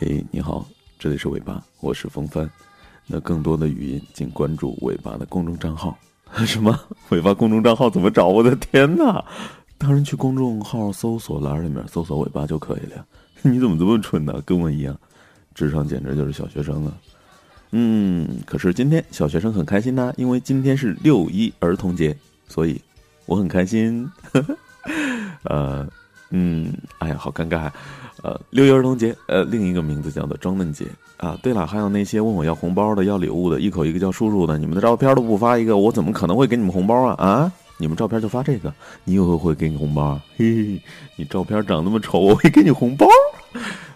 嘿，你好，这里是尾巴，我是风帆。那更多的语音，请关注尾巴的公众账号。什么？尾巴公众账号怎么找？我的天哪！当然去公众号搜索栏里面搜索尾巴就可以了。你怎么这么蠢呢？跟我一样，智商简直就是小学生啊！嗯，可是今天小学生很开心呐，因为今天是六一儿童节，所以我很开心。呃，嗯，哎呀，好尴尬。呃，六一儿童节，呃，另一个名字叫做装嫩节啊。对了，还有那些问我要红包的、要礼物的，一口一个叫叔叔的，你们的照片都不发一个，我怎么可能会给你们红包啊？啊，你们照片就发这个，你以后会给你红包啊？嘿嘿，你照片长那么丑，我会给你红包？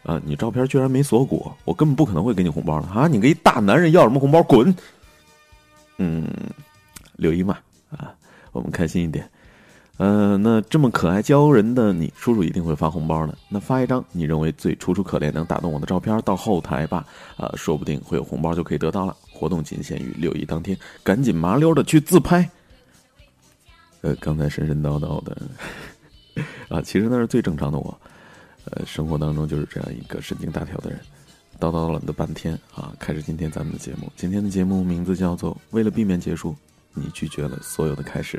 啊，你照片居然没锁骨，我根本不可能会给你红包的啊！你个一大男人要什么红包？滚！嗯，六一嘛，啊，我们开心一点。嗯，那这么可爱娇人的你，叔叔一定会发红包的。那发一张你认为最楚楚可怜、能打动我的照片到后台吧，啊，说不定会有红包就可以得到了。活动仅限于六一当天，赶紧麻溜的去自拍。呃，刚才神神叨叨的，啊，其实那是最正常的我。呃，生活当中就是这样一个神经大条的人，叨叨了的半天啊。开始今天咱们的节目，今天的节目名字叫做《为了避免结束，你拒绝了所有的开始》。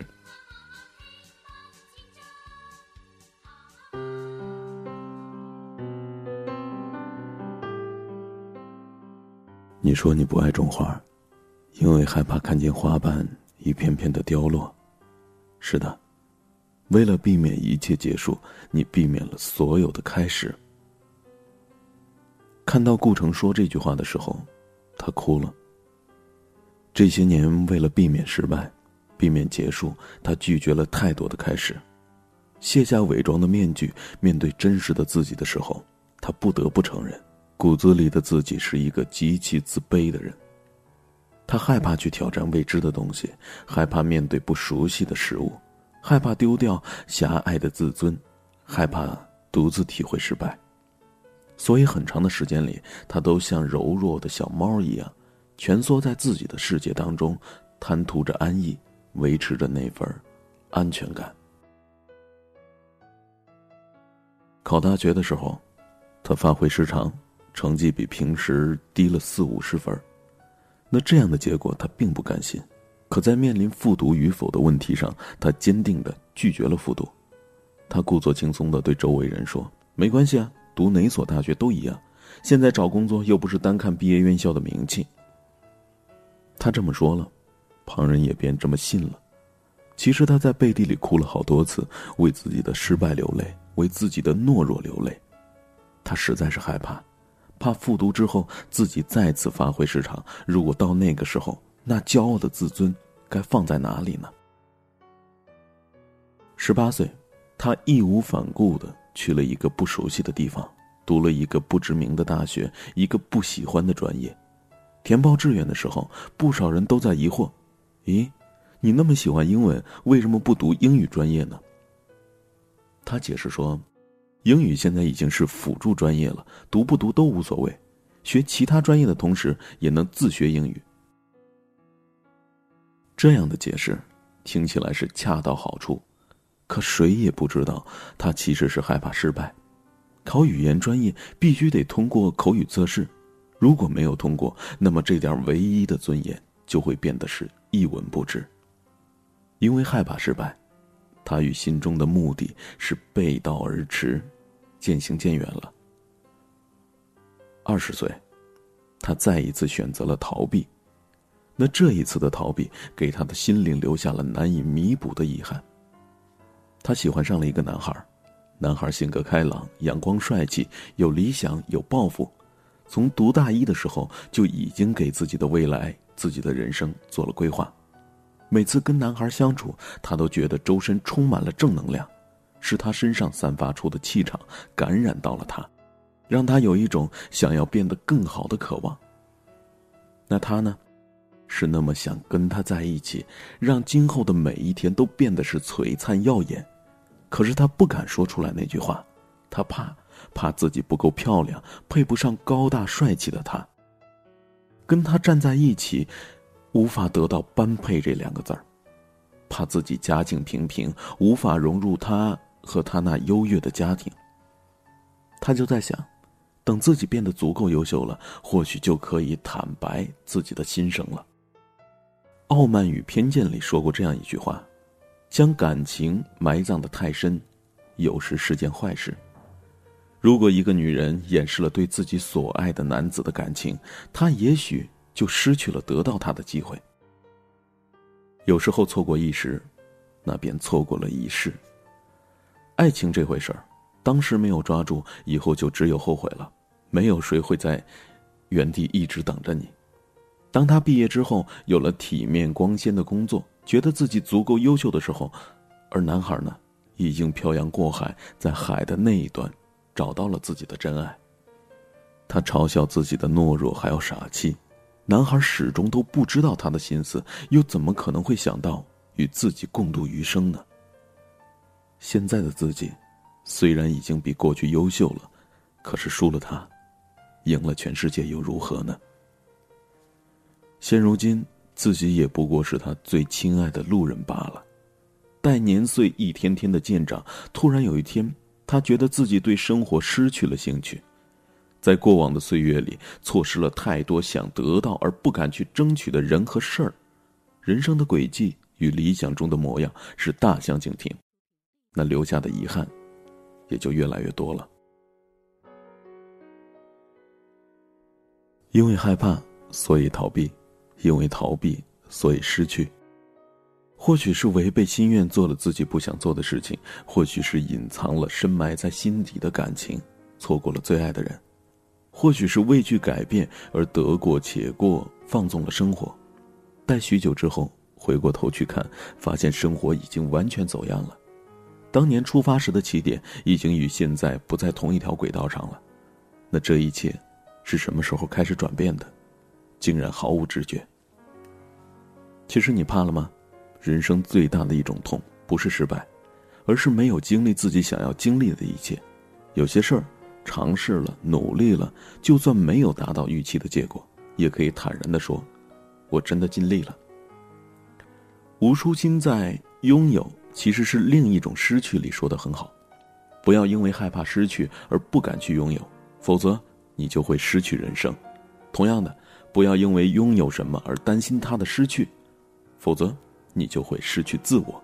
你说你不爱种花，因为害怕看见花瓣一片片的凋落。是的，为了避免一切结束，你避免了所有的开始。看到顾城说这句话的时候，他哭了。这些年，为了避免失败，避免结束，他拒绝了太多的开始，卸下伪装的面具，面对真实的自己的时候，他不得不承认。骨子里的自己是一个极其自卑的人。他害怕去挑战未知的东西，害怕面对不熟悉的事物，害怕丢掉狭隘的自尊，害怕独自体会失败。所以很长的时间里，他都像柔弱的小猫一样，蜷缩在自己的世界当中，贪图着安逸，维持着那份安全感。考大学的时候，他发挥失常。成绩比平时低了四五十分，那这样的结果他并不甘心，可在面临复读与否的问题上，他坚定的拒绝了复读。他故作轻松的对周围人说：“没关系啊，读哪所大学都一样，现在找工作又不是单看毕业院校的名气。”他这么说了，旁人也便这么信了。其实他在背地里哭了好多次，为自己的失败流泪，为自己的懦弱流泪。他实在是害怕。怕复读之后自己再次发挥失常，如果到那个时候，那骄傲的自尊该放在哪里呢？十八岁，他义无反顾的去了一个不熟悉的地方，读了一个不知名的大学，一个不喜欢的专业。填报志愿的时候，不少人都在疑惑：“咦，你那么喜欢英文，为什么不读英语专业呢？”他解释说。英语现在已经是辅助专业了，读不读都无所谓，学其他专业的同时也能自学英语。这样的解释听起来是恰到好处，可谁也不知道他其实是害怕失败。考语言专业必须得通过口语测试，如果没有通过，那么这点唯一的尊严就会变得是一文不值。因为害怕失败，他与心中的目的是背道而驰。渐行渐远了。二十岁，他再一次选择了逃避，那这一次的逃避给他的心灵留下了难以弥补的遗憾。他喜欢上了一个男孩，男孩性格开朗、阳光、帅气，有理想、有抱负，从读大一的时候就已经给自己的未来、自己的人生做了规划。每次跟男孩相处，他都觉得周身充满了正能量。是他身上散发出的气场感染到了他，让他有一种想要变得更好的渴望。那他呢，是那么想跟他在一起，让今后的每一天都变得是璀璨耀眼。可是他不敢说出来那句话，他怕，怕自己不够漂亮，配不上高大帅气的他。跟他站在一起，无法得到“般配”这两个字儿，怕自己家境平平，无法融入他。和他那优越的家庭，他就在想，等自己变得足够优秀了，或许就可以坦白自己的心声了。《傲慢与偏见》里说过这样一句话：“将感情埋葬的太深，有时是件坏事。”如果一个女人掩饰了对自己所爱的男子的感情，她也许就失去了得到他的机会。有时候错过一时，那便错过了一世。爱情这回事儿。当时没有抓住，以后就只有后悔了。没有谁会在原地一直等着你。当他毕业之后，有了体面光鲜的工作，觉得自己足够优秀的时候，而男孩呢，已经漂洋过海，在海的那一端，找到了自己的真爱。他嘲笑自己的懦弱还有傻气，男孩始终都不知道他的心思，又怎么可能会想到与自己共度余生呢？现在的自己。虽然已经比过去优秀了，可是输了他，赢了全世界又如何呢？现如今自己也不过是他最亲爱的路人罢了。待年岁一天天的渐长，突然有一天，他觉得自己对生活失去了兴趣，在过往的岁月里，错失了太多想得到而不敢去争取的人和事儿，人生的轨迹与理想中的模样是大相径庭，那留下的遗憾。也就越来越多了。因为害怕，所以逃避；因为逃避，所以失去。或许是违背心愿做了自己不想做的事情，或许是隐藏了深埋在心底的感情，错过了最爱的人；或许是畏惧改变而得过且过，放纵了生活。待许久之后，回过头去看，发现生活已经完全走样了。当年出发时的起点已经与现在不在同一条轨道上了，那这一切是什么时候开始转变的？竟然毫无知觉。其实你怕了吗？人生最大的一种痛不是失败，而是没有经历自己想要经历的一切。有些事儿尝试了、努力了，就算没有达到预期的结果，也可以坦然的说：“我真的尽力了。”吴淑欣在拥有。其实是另一种失去里说的很好，不要因为害怕失去而不敢去拥有，否则你就会失去人生。同样的，不要因为拥有什么而担心它的失去，否则你就会失去自我。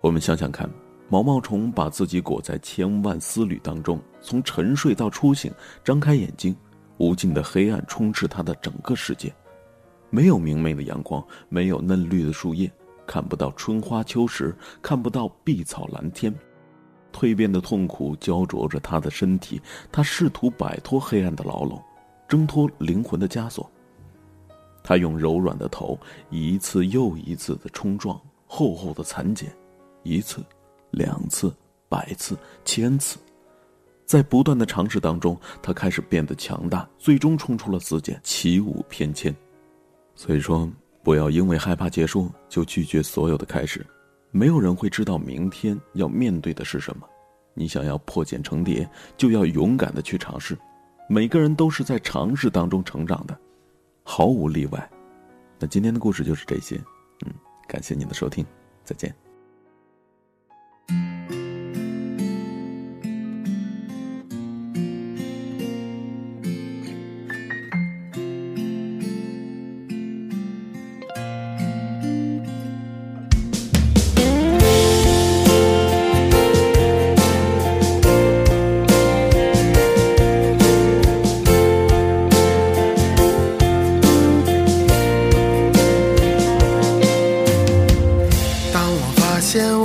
我们想想看，毛毛虫把自己裹在千万丝缕当中，从沉睡到初醒，张开眼睛，无尽的黑暗充斥它的整个世界，没有明媚的阳光，没有嫩绿的树叶。看不到春花秋实，看不到碧草蓝天，蜕变的痛苦焦灼着他的身体。他试图摆脱黑暗的牢笼，挣脱灵魂的枷锁。他用柔软的头一次又一次的冲撞厚厚的蚕茧，一次，两次，百次，千次，在不断的尝试当中，他开始变得强大，最终冲出了死茧，起舞翩跹。所以说。不要因为害怕结束就拒绝所有的开始，没有人会知道明天要面对的是什么。你想要破茧成蝶，就要勇敢的去尝试。每个人都是在尝试当中成长的，毫无例外。那今天的故事就是这些，嗯，感谢您的收听，再见。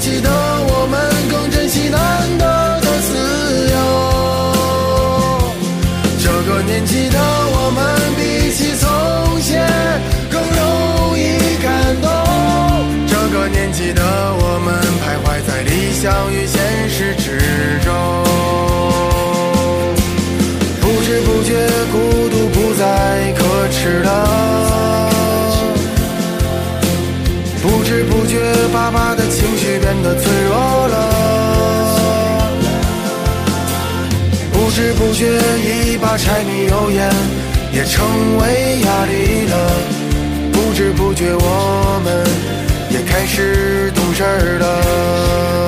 记得我们柴米油盐也成为压力了。不知不觉，我们也开始懂事了。